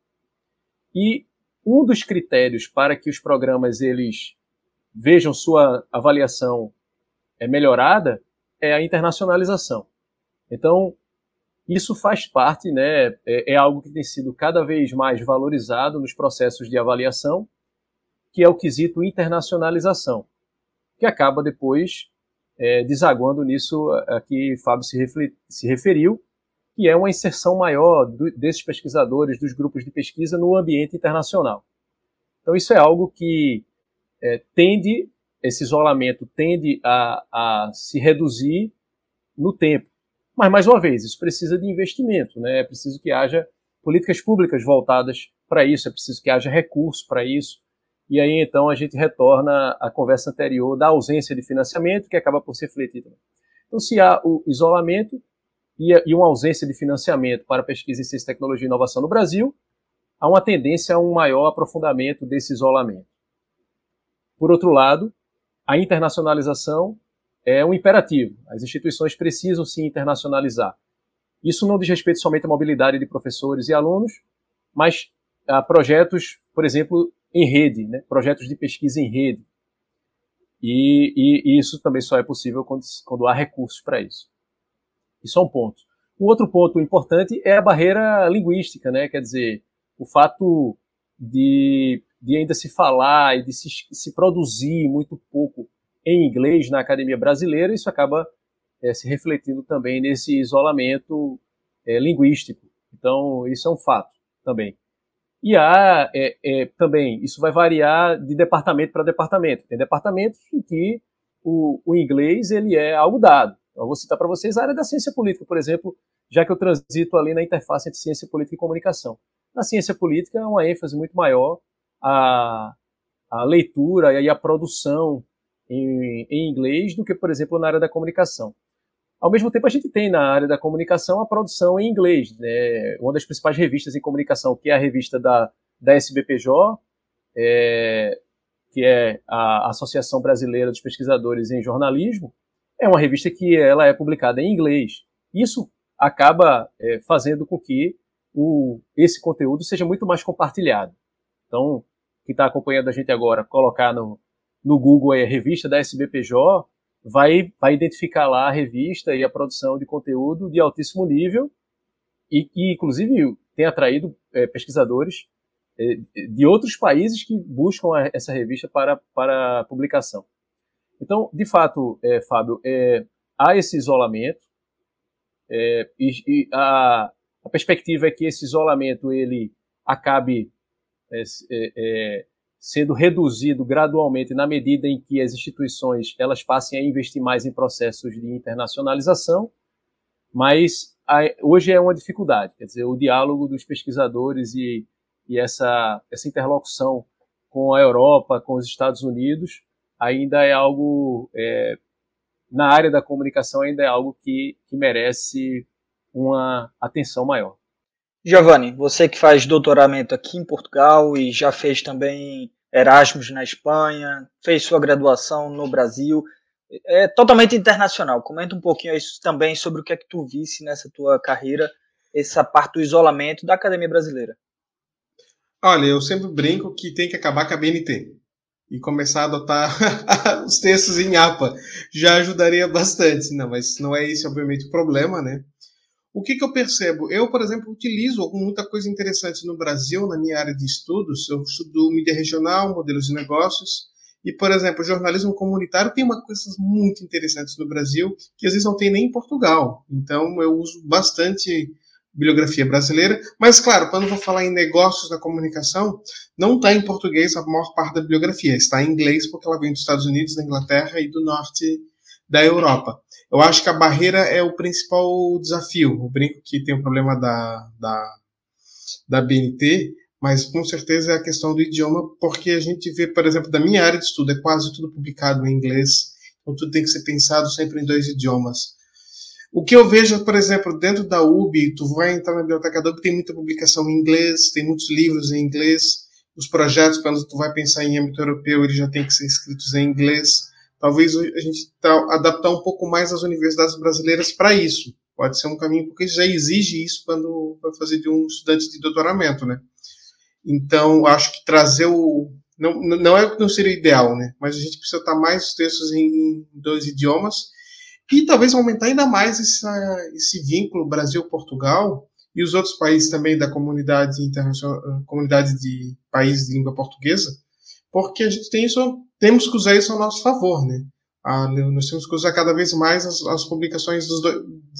[SPEAKER 3] E um dos critérios para que os programas eles vejam sua avaliação é melhorada é a internacionalização. Então, isso faz parte, né, é, é, algo que tem sido cada vez mais valorizado nos processos de avaliação, que é o quesito internacionalização, que acaba depois é, desaguando nisso a que Fábio se, se referiu, que é uma inserção maior do, desses pesquisadores, dos grupos de pesquisa no ambiente internacional. Então, isso é algo que é, tende esse isolamento tende a, a se reduzir no tempo. Mas, mais uma vez, isso precisa de investimento, né? é preciso que haja políticas públicas voltadas para isso, é preciso que haja recurso para isso. E aí, então, a gente retorna à conversa anterior da ausência de financiamento, que acaba por se refletir também. Então, se há o isolamento e uma ausência de financiamento para pesquisa em ciência, tecnologia e inovação no Brasil, há uma tendência a um maior aprofundamento desse isolamento. Por outro lado, a internacionalização é um imperativo. As instituições precisam se internacionalizar. Isso não diz respeito somente à mobilidade de professores e alunos, mas a projetos, por exemplo, em rede, né? projetos de pesquisa em rede. E, e, e isso também só é possível quando, quando há recursos para isso. Isso é um ponto. Um outro ponto importante é a barreira linguística, né? quer dizer, o fato de de ainda se falar e de se, se produzir muito pouco em inglês na academia brasileira, isso acaba é, se refletindo também nesse isolamento é, linguístico. Então, isso é um fato também. E há é, também, isso vai variar de departamento para departamento. Tem departamentos em que o, o inglês ele é algo dado. Então, eu vou citar para vocês a área da ciência política, por exemplo, já que eu transito ali na interface entre ciência política e comunicação. Na ciência política, há uma ênfase muito maior a, a leitura e a produção em, em inglês do que, por exemplo, na área da comunicação. Ao mesmo tempo, a gente tem na área da comunicação a produção em inglês. Né? Uma das principais revistas em comunicação, que é a revista da, da SBPJ, é, que é a Associação Brasileira dos Pesquisadores em Jornalismo, é uma revista que ela é publicada em inglês. Isso acaba é, fazendo com que o, esse conteúdo seja muito mais compartilhado. Então, que está acompanhando a gente agora, colocar no, no Google aí, a revista da SBPJ, vai, vai identificar lá a revista e a produção de conteúdo de altíssimo nível e, e inclusive, tem atraído é, pesquisadores é, de outros países que buscam a, essa revista para, para publicação. Então, de fato, é, Fábio, é, há esse isolamento é, e, e a, a, perspectiva é que esse isolamento ele acabe é, é, sendo reduzido gradualmente na medida em que as instituições elas passem a investir mais em processos de internacionalização, mas hoje é uma dificuldade, quer dizer, o diálogo dos pesquisadores e, e essa, essa interlocução com a Europa, com os Estados Unidos, ainda é algo, é, na área da comunicação, ainda é algo que, que merece uma atenção maior.
[SPEAKER 1] Giovanni, você que faz doutoramento aqui em Portugal e já fez também Erasmus na Espanha, fez sua graduação no Brasil, é totalmente internacional. Comenta um pouquinho isso também sobre o que é que tu visse nessa tua carreira, essa parte do isolamento da academia brasileira.
[SPEAKER 2] Olha, eu sempre brinco que tem que acabar com a BNT e começar a adotar os textos em APA. Já ajudaria bastante. Não, mas não é esse, obviamente, o problema, né? O que, que eu percebo? Eu, por exemplo, utilizo muita coisa interessante no Brasil, na minha área de estudos. Eu estudo mídia regional, modelos de negócios. E, por exemplo, jornalismo comunitário tem uma coisas muito interessantes no Brasil que às vezes não tem nem em Portugal. Então, eu uso bastante bibliografia brasileira. Mas, claro, quando eu vou falar em negócios da comunicação, não está em português a maior parte da bibliografia. Está em inglês porque ela vem dos Estados Unidos, da Inglaterra e do norte da Europa. Eu acho que a barreira é o principal desafio. Eu brinco que tem o problema da, da, da BNT, mas com certeza é a questão do idioma, porque a gente vê, por exemplo, da minha área de estudo, é quase tudo publicado em inglês, então tudo tem que ser pensado sempre em dois idiomas. O que eu vejo, por exemplo, dentro da UB, tu vai entrar na biblioteca da UB, tem muita publicação em inglês, tem muitos livros em inglês, os projetos, quando tu vai pensar em âmbito europeu, eles já têm que ser escritos em inglês. Talvez a gente tá, adaptar um pouco mais as universidades brasileiras para isso. Pode ser um caminho, porque já exige isso quando vai fazer de um estudante de doutoramento, né? Então, acho que trazer o. Não, não é que não seria ideal, né? Mas a gente precisa estar mais os textos em, em dois idiomas e talvez aumentar ainda mais essa, esse vínculo Brasil-Portugal e os outros países também da comunidade internacional, comunidade de países de língua portuguesa, porque a gente tem isso, temos que usar isso a nosso favor, né? Ah, nós temos que usar cada vez mais as, as publicações do,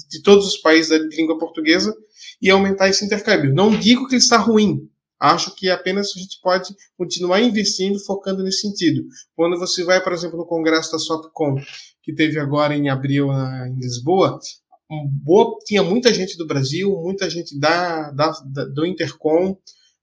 [SPEAKER 2] de todos os países da língua portuguesa e aumentar esse intercâmbio. Não digo que está ruim, Acho que apenas a gente pode continuar investindo, focando nesse sentido. Quando você vai, por exemplo, no congresso da SOPCOM, que teve agora em abril em Lisboa, boa, tinha muita gente do Brasil, muita gente da, da, da, do Intercom.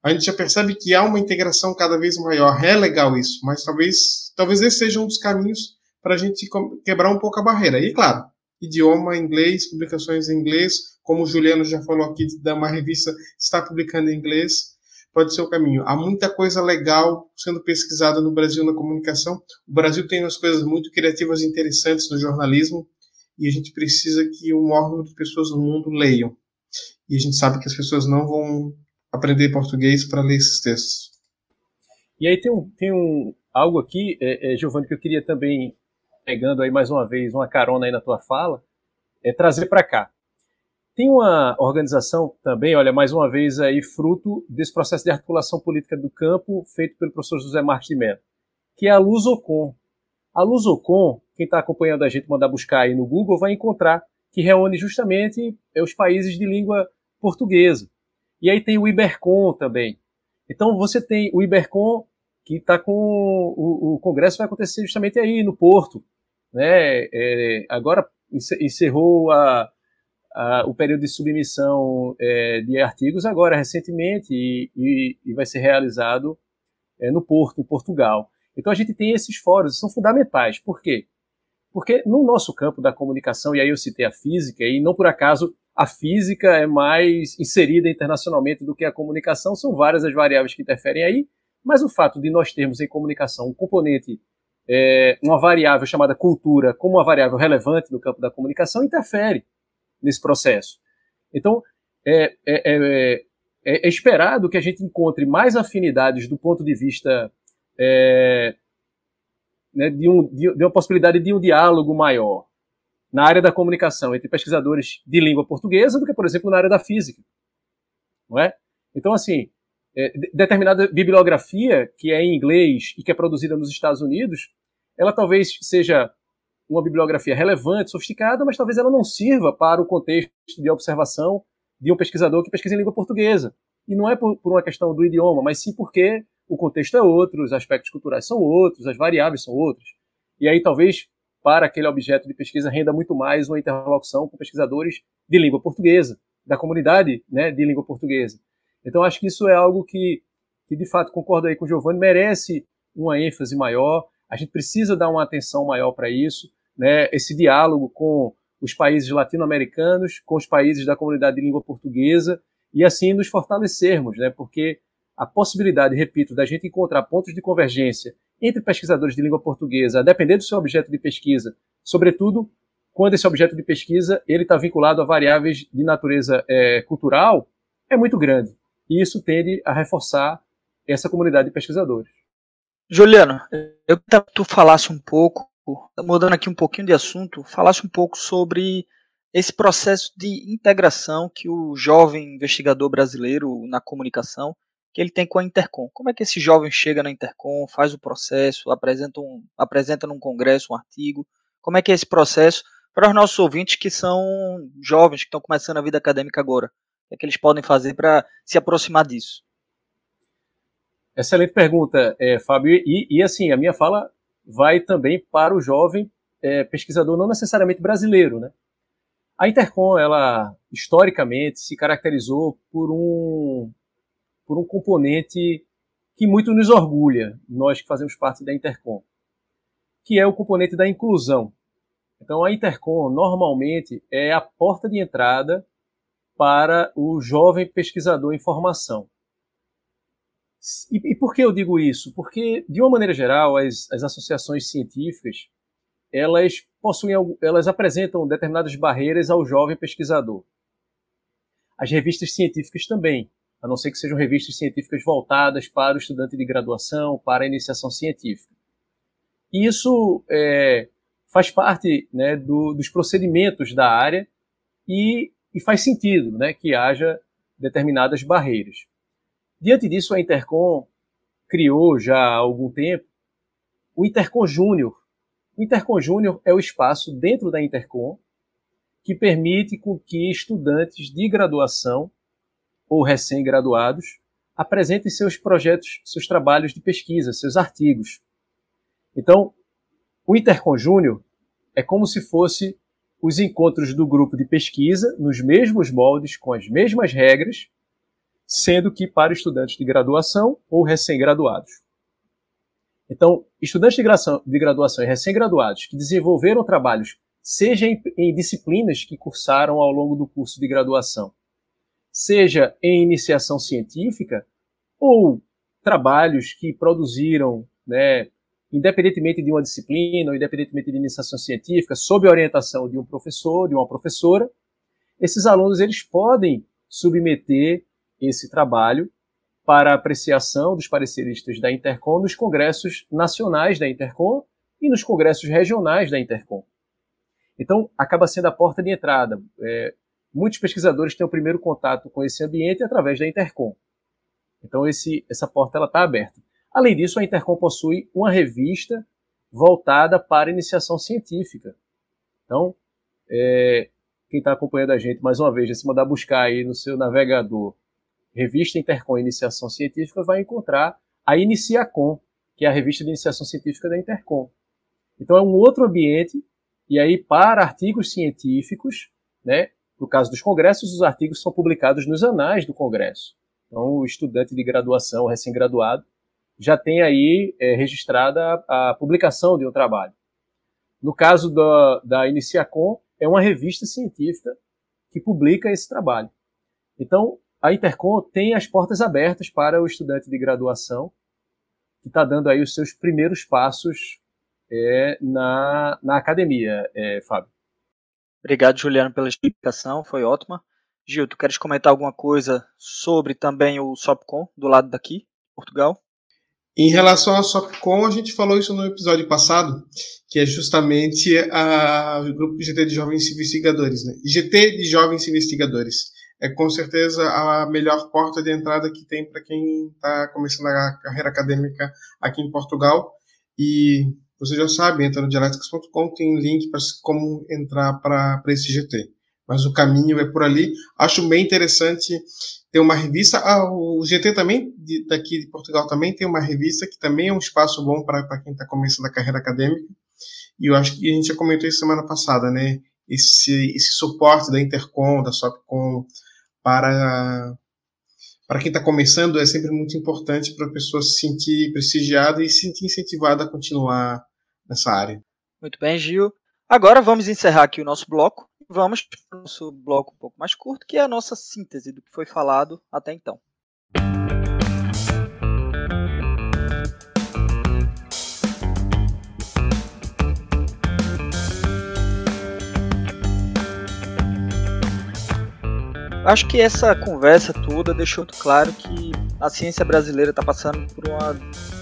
[SPEAKER 2] A gente já percebe que há uma integração cada vez maior. É legal isso, mas talvez, talvez esse seja um dos caminhos para a gente quebrar um pouco a barreira. E claro, idioma inglês, publicações em inglês, como o Juliano já falou aqui, da uma revista está publicando em inglês pode ser o caminho. Há muita coisa legal sendo pesquisada no Brasil na comunicação. O Brasil tem umas coisas muito criativas e interessantes no jornalismo e a gente precisa que o maior número de pessoas no mundo leiam. E a gente sabe que as pessoas não vão aprender português para ler esses textos.
[SPEAKER 3] E aí tem um, tem um algo aqui, é, é, Giovanni, que eu queria também, pegando aí mais uma vez uma carona aí na tua fala, é trazer para cá. Tem uma organização também, olha, mais uma vez aí, fruto desse processo de articulação política do campo feito pelo professor José Marques de Mello, que é a Lusocom. A Lusocom, quem está acompanhando a gente, mandar buscar aí no Google, vai encontrar que reúne justamente é, os países de língua portuguesa. E aí tem o Ibercom também. Então você tem o Ibercom que está com o, o, congresso vai acontecer justamente aí no Porto, né? É, agora encerrou a, o período de submissão é, de artigos agora recentemente e, e, e vai ser realizado é, no Porto, em Portugal. Então a gente tem esses fóruns, são fundamentais. Por quê? Porque no nosso campo da comunicação, e aí eu citei a física, e não por acaso a física é mais inserida internacionalmente do que a comunicação, são várias as variáveis que interferem aí, mas o fato de nós termos em comunicação um componente, é, uma variável chamada cultura, como uma variável relevante no campo da comunicação, interfere nesse processo. Então, é, é, é, é, esperado que a gente encontre mais afinidades do ponto de vista né, de, um, de, de uma possibilidade de um diálogo maior na área da comunicação entre pesquisadores de língua portuguesa do que, por exemplo, na área da física. Não é? Então, assim, é, determinada bibliografia que é em inglês e que é produzida nos Estados Unidos, ela talvez seja uma bibliografia relevante, sofisticada, mas talvez ela não sirva para o contexto de observação de um pesquisador que pesquisa em língua portuguesa. E não é por, por uma questão do idioma, mas sim porque o contexto é outro, os aspectos culturais são outros, as variáveis são outras. E aí talvez para aquele objeto de pesquisa renda muito mais uma interlocução com pesquisadores de língua portuguesa, da comunidade né, de língua portuguesa. Então acho que isso é algo que, que de fato concordo aí com o Giovanni, merece uma ênfase maior, a gente precisa dar uma atenção maior para isso, né, esse diálogo com os países latino-americanos, com os países da comunidade de língua portuguesa, e assim nos fortalecermos, né, porque a possibilidade, repito, da gente encontrar pontos de convergência entre pesquisadores de língua portuguesa, a depender do seu objeto de pesquisa, sobretudo quando esse objeto de pesquisa ele está vinculado a variáveis de natureza é, cultural, é muito grande. E isso tende a reforçar essa comunidade de pesquisadores.
[SPEAKER 1] Juliano, eu queria que tu falasse um pouco, mudando aqui um pouquinho de assunto, falasse um pouco sobre esse processo de integração que o jovem investigador brasileiro na comunicação que ele tem com a Intercom. Como é que esse jovem chega na Intercom, faz o processo, apresenta, um, apresenta num congresso um artigo? Como é que é esse processo para os nossos ouvintes que são jovens, que estão começando a vida acadêmica agora? O que, é que eles podem fazer para se aproximar disso?
[SPEAKER 3] Excelente pergunta, é, Fábio. E, e, assim, a minha fala vai também para o jovem é, pesquisador, não necessariamente brasileiro, né? A Intercom, ela historicamente se caracterizou por um, por um componente que muito nos orgulha, nós que fazemos parte da Intercom, que é o componente da inclusão. Então, a Intercom normalmente é a porta de entrada para o jovem pesquisador em formação. E, e, por que eu digo isso? Porque, de uma maneira geral, as, as associações científicas elas possuem, elas apresentam determinadas barreiras ao jovem pesquisador. As revistas científicas também, a não ser que sejam revistas científicas voltadas para o estudante de graduação, para a iniciação científica. Isso é, faz parte né, do, dos procedimentos da área e, e faz sentido né, que haja determinadas barreiras. Diante disso, a Intercom criou já há algum tempo o Intercom Júnior. O Intercom Júnior é o espaço dentro da Intercom que permite com que estudantes de graduação ou recém-graduados apresentem seus projetos, seus trabalhos de pesquisa, seus artigos. Então, o Intercom Júnior é como se fosse os encontros do grupo de pesquisa nos mesmos moldes, com as mesmas regras, sendo que para estudantes de graduação ou recém-graduados. Então, estudantes de graduação, de graduação e recém-graduados que desenvolveram trabalhos, seja em, em disciplinas que cursaram ao longo do curso de graduação, seja em iniciação científica, ou trabalhos que produziram, né, independentemente de uma disciplina, ou independentemente de iniciação científica, sob a orientação de um professor, de uma professora, esses alunos eles podem submeter esse trabalho para apreciação dos pareceristas da Intercom nos congressos nacionais da Intercom e nos congressos regionais da Intercom. Então, acaba sendo a porta de entrada. É, muitos pesquisadores têm o primeiro contato com esse ambiente através da Intercom. Então, esse, essa porta está aberta. Além disso, a Intercom possui uma revista voltada para iniciação científica. Então, é, quem está acompanhando a gente, mais uma vez, se mandar buscar aí no seu navegador Revista Intercom Iniciação Científica, vai encontrar a Iniciacom, que é a revista de iniciação científica da Intercom. Então é um outro ambiente, e aí para artigos científicos, né, no caso dos congressos, os artigos são publicados nos anais do congresso. Então o estudante de graduação, recém-graduado, já tem aí é, registrada a, publicação de um trabalho. No caso da, da Iniciacom, é uma revista científica que publica esse trabalho. Então, a Intercom tem as portas abertas para o estudante de graduação que está dando aí os seus primeiros passos é, na, na academia, é, Fábio.
[SPEAKER 1] Obrigado, Juliano, pela explicação, foi ótima. Gil, tu queres comentar alguma coisa sobre também o SOPCOM, do lado daqui, Portugal?
[SPEAKER 2] Em relação à SOPCOM, a gente falou isso no episódio passado, que é justamente a, o grupo GT de Jovens Investigadores. Né? GT de Jovens Investigadores. É com certeza a melhor porta de entrada que tem para quem está começando a carreira acadêmica aqui em Portugal. E você já sabe, entra no dialéticas.com, tem link para como entrar para esse GT. Mas o caminho é por ali. Acho bem interessante ter uma revista. Ah, o GT também, de, daqui de Portugal, também tem uma revista que também é um espaço bom para quem está começando a carreira acadêmica. E eu acho que a gente já comentou isso semana passada, né? Esse, esse suporte da Intercom, da Sopcom, para para quem está começando é sempre muito importante para a pessoa se sentir prestigiada e se sentir incentivada a continuar nessa área.
[SPEAKER 1] Muito bem, Gil. Agora vamos encerrar aqui o nosso bloco. Vamos para o nosso bloco um pouco mais curto, que é a nossa síntese do que foi falado até então. Acho que essa conversa toda deixou claro que a ciência brasileira está passando por uma,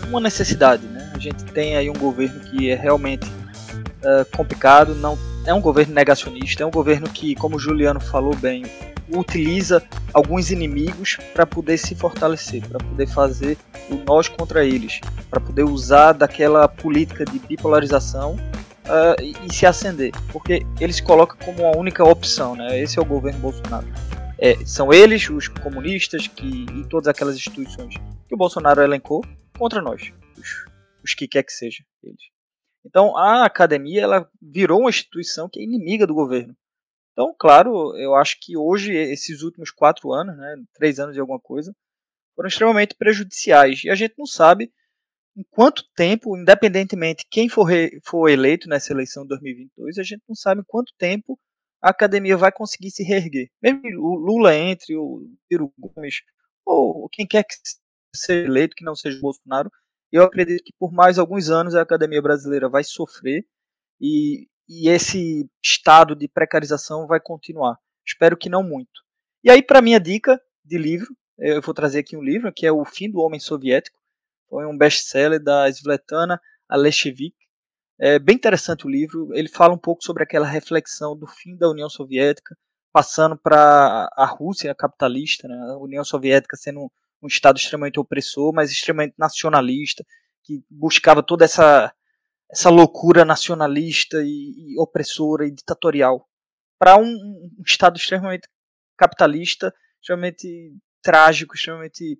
[SPEAKER 1] uma necessidade. Né? A gente tem aí um governo que é realmente uh, complicado, não é um governo negacionista, é um governo que, como o Juliano falou bem, utiliza alguns inimigos para poder se fortalecer, para poder fazer o nós contra eles, para poder usar daquela política de bipolarização uh, e, e, se acender, porque eles colocam como a única opção, né? Esse é o governo Bolsonaro. É, são eles, os comunistas que, e todas aquelas instituições que o Bolsonaro elencou contra nós, os, os que quer que seja eles. Então a academia ela virou uma instituição que é inimiga do governo. Então, claro, eu acho que hoje esses últimos quatro anos, né, três anos e alguma coisa, foram extremamente prejudiciais e a gente não sabe em quanto tempo, independentemente quem for, for eleito nessa eleição de 2022, a gente não sabe em quanto tempo a academia vai conseguir se reerguer. Mesmo o Lula entre, o Ciro Gomes, ou quem quer que seja eleito, que não seja o Bolsonaro, eu acredito que por mais alguns anos a academia brasileira vai sofrer e, e esse estado de precarização vai continuar. Espero que não muito. E aí, para minha dica de livro, eu vou trazer aqui um livro que é O Fim do Homem Soviético. Foi um best-seller da Svetlana Aleshevik. É bem interessante o livro. Ele fala um pouco sobre aquela reflexão do fim da União Soviética, passando para a Rússia capitalista, né? a União Soviética sendo um, Estado extremamente opressor, mas extremamente nacionalista, que buscava toda essa, essa loucura nacionalista e, e opressora e ditatorial, para um, um Estado extremamente capitalista, extremamente trágico, extremamente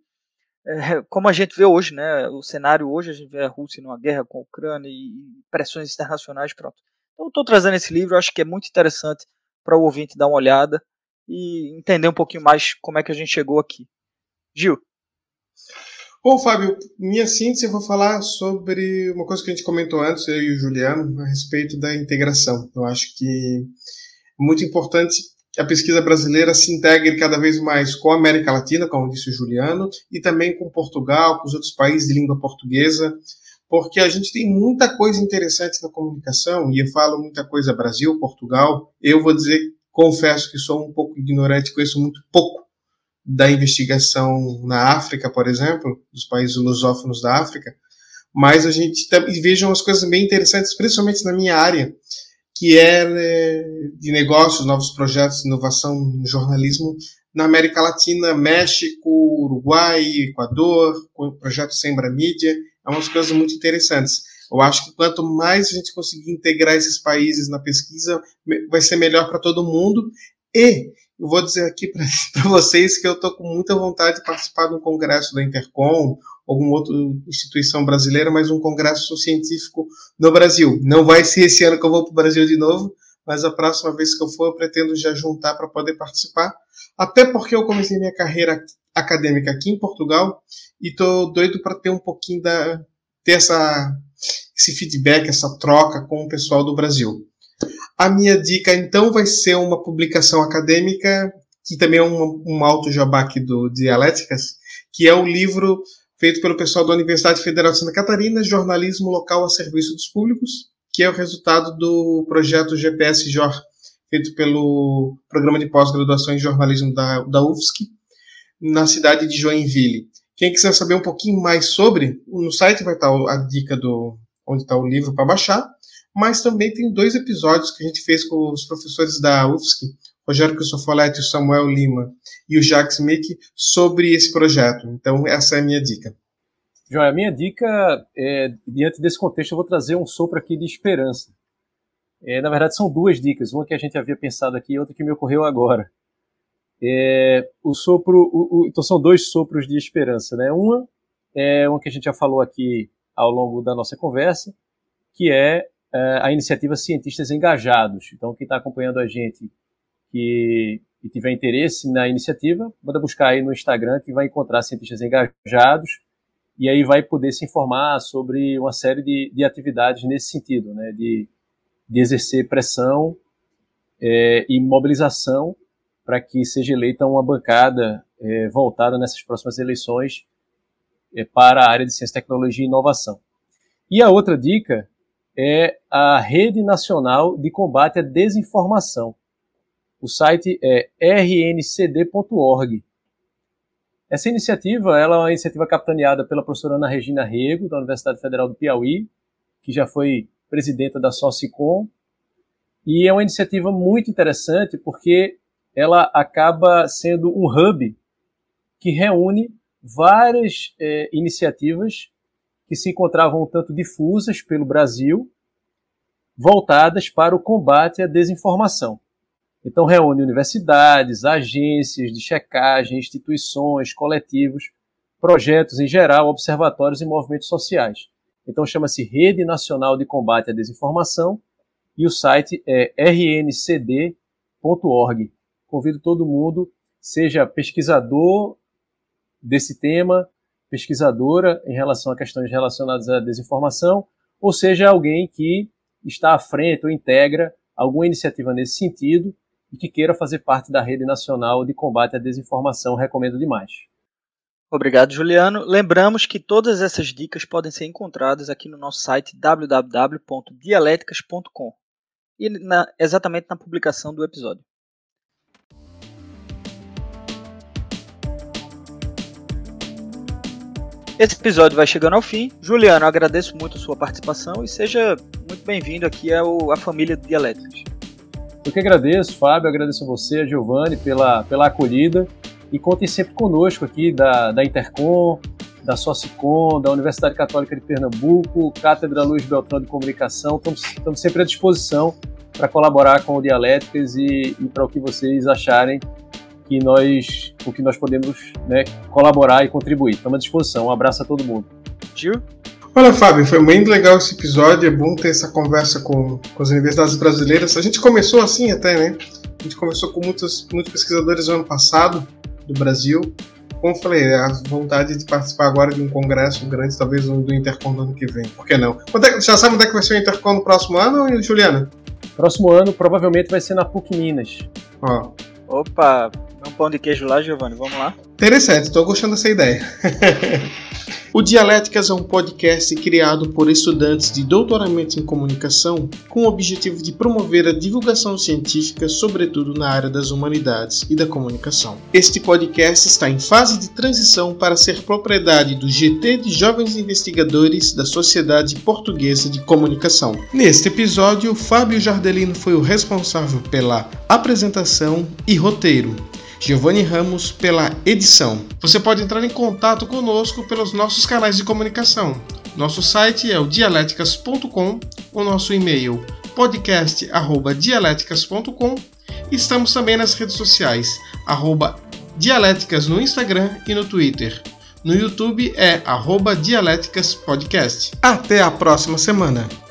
[SPEAKER 1] é, como a gente vê hoje, né, o cenário hoje, a gente vê a Rússia numa guerra com a Ucrânia e pressões internacionais, pronto. Então, estou trazendo esse livro, acho que é muito interessante para o ouvinte dar uma olhada e entender um pouquinho mais como é que a gente chegou aqui. Gil.
[SPEAKER 2] Bom, Fábio, minha síntese eu vou falar sobre uma coisa que a gente comentou antes, eu e o Juliano, a respeito da integração. Eu acho que é muito importante que a pesquisa brasileira se integre cada vez mais com a América Latina, como disse o Juliano, e também com Portugal, com os outros países de língua portuguesa, porque a gente tem muita coisa interessante na comunicação, e eu falo muita coisa Brasil, Portugal. Eu vou dizer, confesso que sou um pouco ignorante, conheço muito pouco da investigação na África, por exemplo, dos países lusófonos da África, mas a gente veja umas coisas bem interessantes, principalmente na minha área, que é né, de negócios, novos projetos inovação no jornalismo na América Latina, México, Uruguai, Equador, com o projeto Sembra Mídia, é umas coisas muito interessantes. Eu acho que quanto mais a gente conseguir integrar esses países na pesquisa, vai ser melhor para todo mundo. E eu vou dizer aqui para vocês que eu estou com muita vontade de participar de um congresso da Intercom alguma outra instituição brasileira, mas um congresso científico no Brasil. Não vai ser esse ano que eu vou para o Brasil de novo, mas a próxima vez que eu for, eu pretendo já juntar para poder participar. Até porque eu comecei minha carreira acadêmica aqui em Portugal e estou doido para ter um pouquinho da ter essa esse feedback, essa troca com o pessoal do Brasil. A minha dica então vai ser uma publicação acadêmica que também é um, um alto jabá aqui do Dialéticas, que é o livro feito pelo pessoal da Universidade Federal de Santa Catarina, Jornalismo Local a Serviço dos Públicos, que é o resultado do projeto GPS-JOR, feito pelo Programa de Pós-Graduação em Jornalismo da, da UFSC, na cidade de Joinville. Quem quiser saber um pouquinho mais sobre, no site vai estar a dica do onde está o livro para baixar, mas também tem dois episódios que a gente fez com os professores da UFSC, Rogério Cristofoletti, o Samuel Lima e o Jacques Mick, sobre esse projeto. Então, essa é a minha dica.
[SPEAKER 3] Joia, a minha dica, é, diante desse contexto, eu vou trazer um sopro aqui de esperança. É, na verdade, são duas dicas, uma que a gente havia pensado aqui e outra que me ocorreu agora. É, o sopro, o, o, então são dois sopros de esperança, né? Uma é uma que a gente já falou aqui ao longo da nossa conversa, que é, é a iniciativa Cientistas Engajados. Então, quem está acompanhando a gente que, que tiver interesse na iniciativa, manda buscar aí no Instagram que vai encontrar cientistas engajados e aí vai poder se informar sobre uma série de, de atividades nesse sentido, né? De, de exercer pressão é, e mobilização para que seja eleita uma bancada é, voltada nessas próximas eleições é, para a área de ciência, tecnologia e inovação. E a outra dica é a Rede Nacional de Combate à Desinformação. O site é rncd.org. Essa iniciativa ela é uma iniciativa capitaneada pela professora Ana Regina Rego, da Universidade Federal do Piauí, que já foi presidenta da Socicom, e é uma iniciativa muito interessante porque ela acaba sendo um hub que reúne várias é, iniciativas que se encontravam um tanto difusas pelo Brasil, voltadas para o combate à desinformação. Então, reúne universidades, agências de checagem, instituições, coletivos, projetos em geral, observatórios e movimentos sociais. Então, chama-se Rede Nacional de Combate à Desinformação e o site é rncd.org convido todo mundo, seja pesquisador desse tema, pesquisadora em relação a questões relacionadas à desinformação, ou seja alguém que está à frente ou integra alguma iniciativa nesse sentido e que queira fazer parte da rede nacional de combate à desinformação, recomendo demais.
[SPEAKER 1] Obrigado, Juliano. Lembramos que todas essas dicas podem ser encontradas aqui no nosso site www.dialéticas.com e na, exatamente na publicação do episódio. Esse episódio vai chegando ao fim. Juliano, agradeço muito a sua participação e seja muito bem-vindo aqui ao, à família Dialéticas.
[SPEAKER 3] Eu que agradeço, Fábio, agradeço a você, a Giovanni, pela, pela acolhida e contem sempre conosco aqui da, da Intercom, da Socicom, da Universidade Católica de Pernambuco, Cátedra Luiz Beltrão de Comunicação. Estamos, estamos sempre à disposição para colaborar com o Dialéticas e, e para o que vocês acharem que nós, o que nós podemos né, colaborar e contribuir. Estamos à disposição. Um abraço a todo mundo.
[SPEAKER 1] Gil?
[SPEAKER 2] Olha, Fábio, foi muito legal esse episódio. É bom ter essa conversa com, com as universidades brasileiras. A gente começou assim até, né? A gente começou com muitos, muitos pesquisadores no ano passado do Brasil. Como eu falei, a vontade de participar agora de um congresso grande, talvez do Intercom no ano que vem. Por que não? É, já sabe onde é que vai ser o Intercom no próximo ano, Juliana?
[SPEAKER 3] Próximo ano provavelmente vai ser na PUC Minas.
[SPEAKER 1] Ó. Opa, um pão de queijo lá, Giovanni, vamos lá?
[SPEAKER 2] Interessante, estou gostando dessa ideia. o Dialéticas é um podcast criado por estudantes de doutoramento em comunicação com o objetivo de promover a divulgação científica, sobretudo na área das humanidades e da comunicação. Este podcast está em fase de transição para ser propriedade do GT de Jovens Investigadores da Sociedade Portuguesa de Comunicação. Neste episódio, Fábio Jardelino foi o responsável pela apresentação e roteiro. Giovanni Ramos pela edição. Você pode entrar em contato conosco pelos nossos canais de comunicação. Nosso site é o dialéticas.com, o nosso e-mail podcast@dialéticas.com. Estamos também nas redes sociais, arroba Dialéticas no Instagram e no Twitter. No YouTube é arroba Dialéticas Podcast. Até a próxima semana!